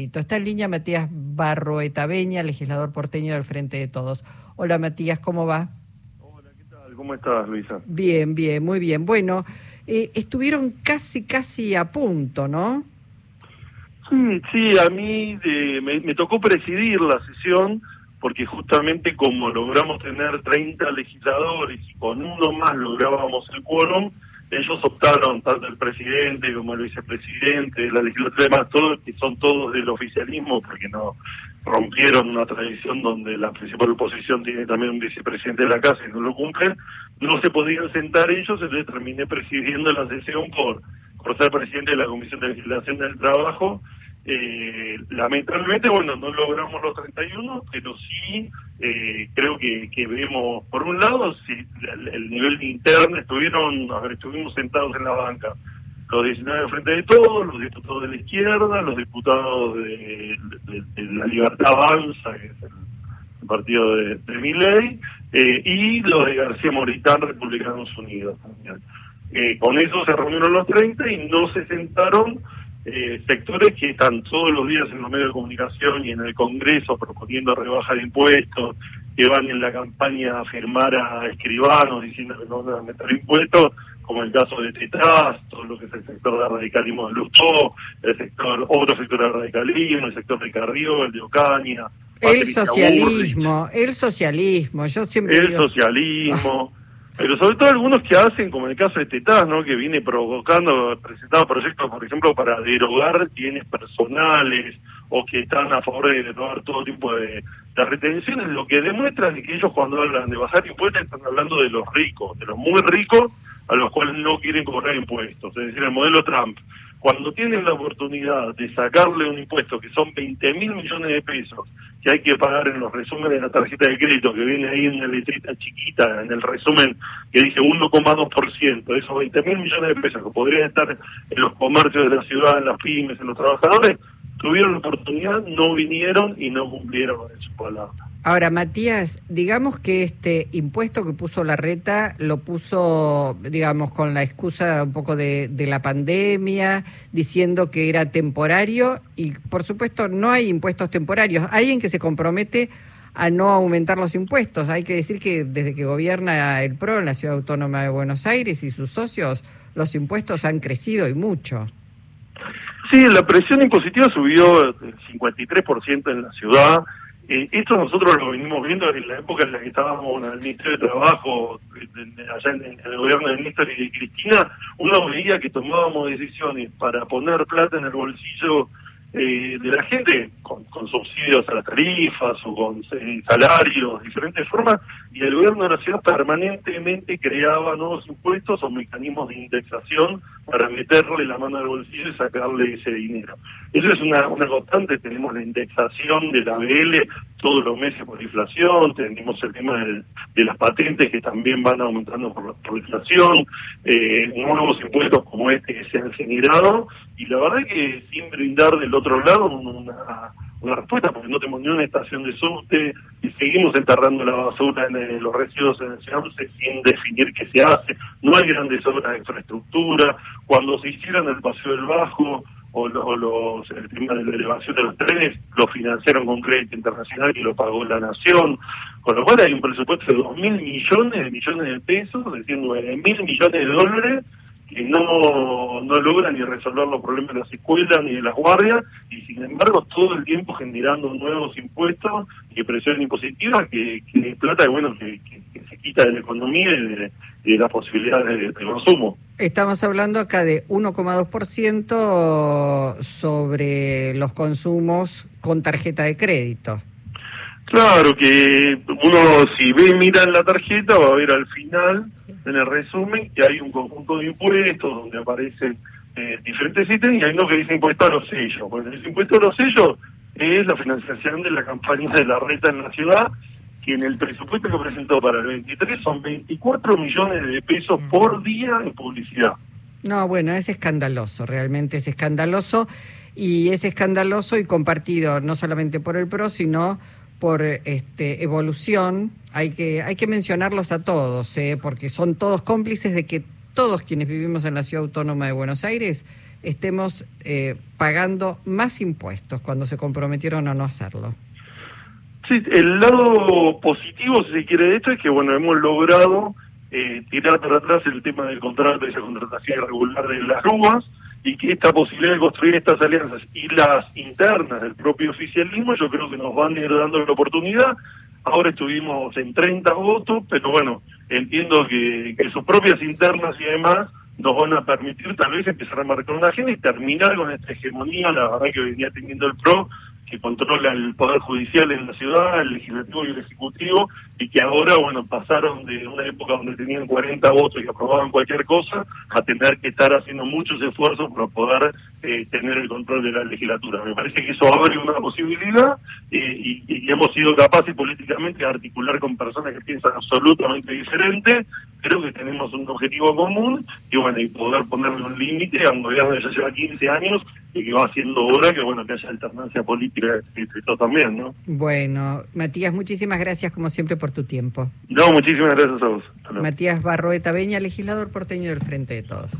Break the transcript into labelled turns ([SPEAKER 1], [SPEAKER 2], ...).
[SPEAKER 1] Está en línea Matías Barroetaveña, legislador porteño del Frente de Todos. Hola Matías, ¿cómo va?
[SPEAKER 2] Hola, ¿qué tal? ¿Cómo estás, Luisa?
[SPEAKER 1] Bien, bien, muy bien. Bueno, eh, estuvieron casi, casi a punto, ¿no?
[SPEAKER 2] Sí, sí, a mí eh, me, me, tocó presidir la sesión porque justamente como logramos tener 30 legisladores y con uno más lográbamos el quórum, ellos optaron, tanto el presidente como el vicepresidente, la legislatura, además, todos, que son todos del oficialismo, porque no rompieron una tradición donde la principal oposición tiene también un vicepresidente de la casa y no lo cumplen, no se podían sentar ellos, entonces terminé presidiendo la sesión por, por ser presidente de la Comisión de Legislación del Trabajo. Eh, lamentablemente, bueno, no logramos los 31, pero sí eh, creo que, que vemos, por un lado, si el, nivel interno estuvieron, a ver, estuvimos sentados en la banca los 19 frente de todos, los diputados de la izquierda, los diputados de, la Libertad Avanza, que es el, partido de, de eh, y los de García Moritán, Republicanos Unidos. Eh, con eso se reunieron los 30 y no se sentaron eh, sectores que están todos los días en los medios de comunicación y en el Congreso proponiendo rebaja de impuestos, que van en la campaña a firmar a escribanos diciendo que no van a meter impuestos, como el caso de Tetras, todo lo que es el sector de radicalismo de Lustó, el sector, otro sector de radicalismo, el sector de Carrió, el de Ocaña.
[SPEAKER 1] El socialismo, el socialismo, yo siempre
[SPEAKER 2] El socialismo. Pero sobre todo algunos que hacen, como en el caso de Tetaz, ¿no? que viene provocando, presentando proyectos, por ejemplo, para derogar bienes personales o que están a favor de derogar todo tipo de, de retenciones, lo que demuestra es que ellos cuando hablan de bajar impuestos están hablando de los ricos, de los muy ricos a los cuales no quieren cobrar impuestos, es decir, el modelo Trump. Cuando tienen la oportunidad de sacarle un impuesto que son 20 mil millones de pesos que hay que pagar en los resúmenes de la tarjeta de crédito, que viene ahí en la letrita chiquita, en el resumen que dice 1,2%, esos 20 mil millones de pesos que podrían estar en los comercios de la ciudad, en las pymes, en los trabajadores, tuvieron la oportunidad, no vinieron y no cumplieron con su palabra.
[SPEAKER 1] Ahora, Matías, digamos que este impuesto que puso la reta lo puso, digamos, con la excusa un poco de, la pandemia, diciendo que era temporario y, por supuesto, no hay impuestos temporarios. Hay alguien que se compromete a no aumentar los impuestos. Hay que decir que desde que gobierna el PRO en la Ciudad Autónoma de Buenos Aires y sus socios, los impuestos han crecido y mucho.
[SPEAKER 2] Sí, la presión impositiva subió el 53% en la ciudad. Eh, esto nosotros lo venimos viendo en la época en la que estábamos en el Ministerio de Trabajo, allá en, el gobierno de Néstor y de Cristina, uno veía que tomábamos decisiones para poner plata en el bolsillo eh, de la gente con, subsidios a las tarifas o con eh, salarios, diferentes formas, y el gobierno de la ciudad permanentemente creaba nuevos impuestos o mecanismos de indexación para meterle la mano al bolsillo y sacarle ese dinero. Eso es una constante, tenemos la indexación de la BL todos los meses por inflación, tenemos el tema de, las patentes que también van aumentando por, por inflación, eh, nuevos impuestos como este que se han generado, y la verdad que sin brindar del otro lado una, respuesta, porque no tenemos ni una estación de subte y seguimos enterrando la basura en los residuos en el Seance sin definir qué se hace, no hay grandes obras de infraestructura, cuando se hicieron el Paseo del Bajo, o, los, el tema de la elevación de los trenes lo financiaron con crédito internacional y lo pagó la nación, con lo cual hay un presupuesto de dos mil millones de millones de pesos, es decir, nueve mil millones de dólares que no, no logran ni resolver los problemas de las escuelas ni de las guardias, y sin embargo todo el tiempo generando nuevos impuestos y presión impositiva que, que plata bueno que, se quita de la economía y de, de las posibilidades de, consumo.
[SPEAKER 1] Estamos hablando acá de 1,2% sobre los consumos con tarjeta de crédito.
[SPEAKER 2] Claro, que uno si ve y mira en la tarjeta va a ver al final, en el resumen, que hay un conjunto de impuestos donde aparecen eh, diferentes ítems y hay uno que dice impuesto a los sellos. Bueno, ese impuesto a los sellos es la financiación de la campaña de la reta en la ciudad, que en el presupuesto que presentó para el 23 son 24 millones de pesos por día en publicidad.
[SPEAKER 1] No, bueno, es escandaloso, realmente es escandaloso y es escandaloso y compartido no solamente por el PRO, sino por este, evolución, hay que, hay que mencionarlos a todos, ¿eh? porque son todos cómplices de que todos quienes vivimos en la Ciudad Autónoma de Buenos Aires estemos eh, pagando más impuestos cuando se comprometieron a no hacerlo.
[SPEAKER 2] Sí, el lado positivo, si se quiere, de esto es que, bueno, hemos logrado eh, tirar para atrás el tema del contrato y esa contratación irregular de las ruas y que esta posibilidad de construir estas alianzas y las internas del propio oficialismo, yo creo que nos van a ir dando la oportunidad. Ahora estuvimos en 30 votos, pero bueno, entiendo que, que sus propias internas y demás nos van a permitir tal vez empezar a marcar una agenda y terminar con esta hegemonía, la verdad que venía teniendo el PRO, que controla el Poder Judicial en la ciudad, el Legislativo y el Ejecutivo, y que ahora, bueno, pasaron de una época donde tenían 40 votos y aprobaban cualquier cosa, a tener que estar haciendo muchos esfuerzos para poder eh, tener el control de la legislatura. Me parece que eso abre una posibilidad eh, y, y, hemos sido capaces políticamente de articular con personas que piensan absolutamente diferente. Creo que tenemos un objetivo común y, bueno, y poder ponerle un límite a un gobierno que ya lleva 15 años y que va haciendo hora que bueno que haya alternancia política y todo también, ¿no?
[SPEAKER 1] Bueno, Matías, muchísimas gracias como siempre por tu tiempo.
[SPEAKER 2] No, muchísimas gracias a vos.
[SPEAKER 1] Matías Barroeta Beña, legislador porteño del Frente de Todos.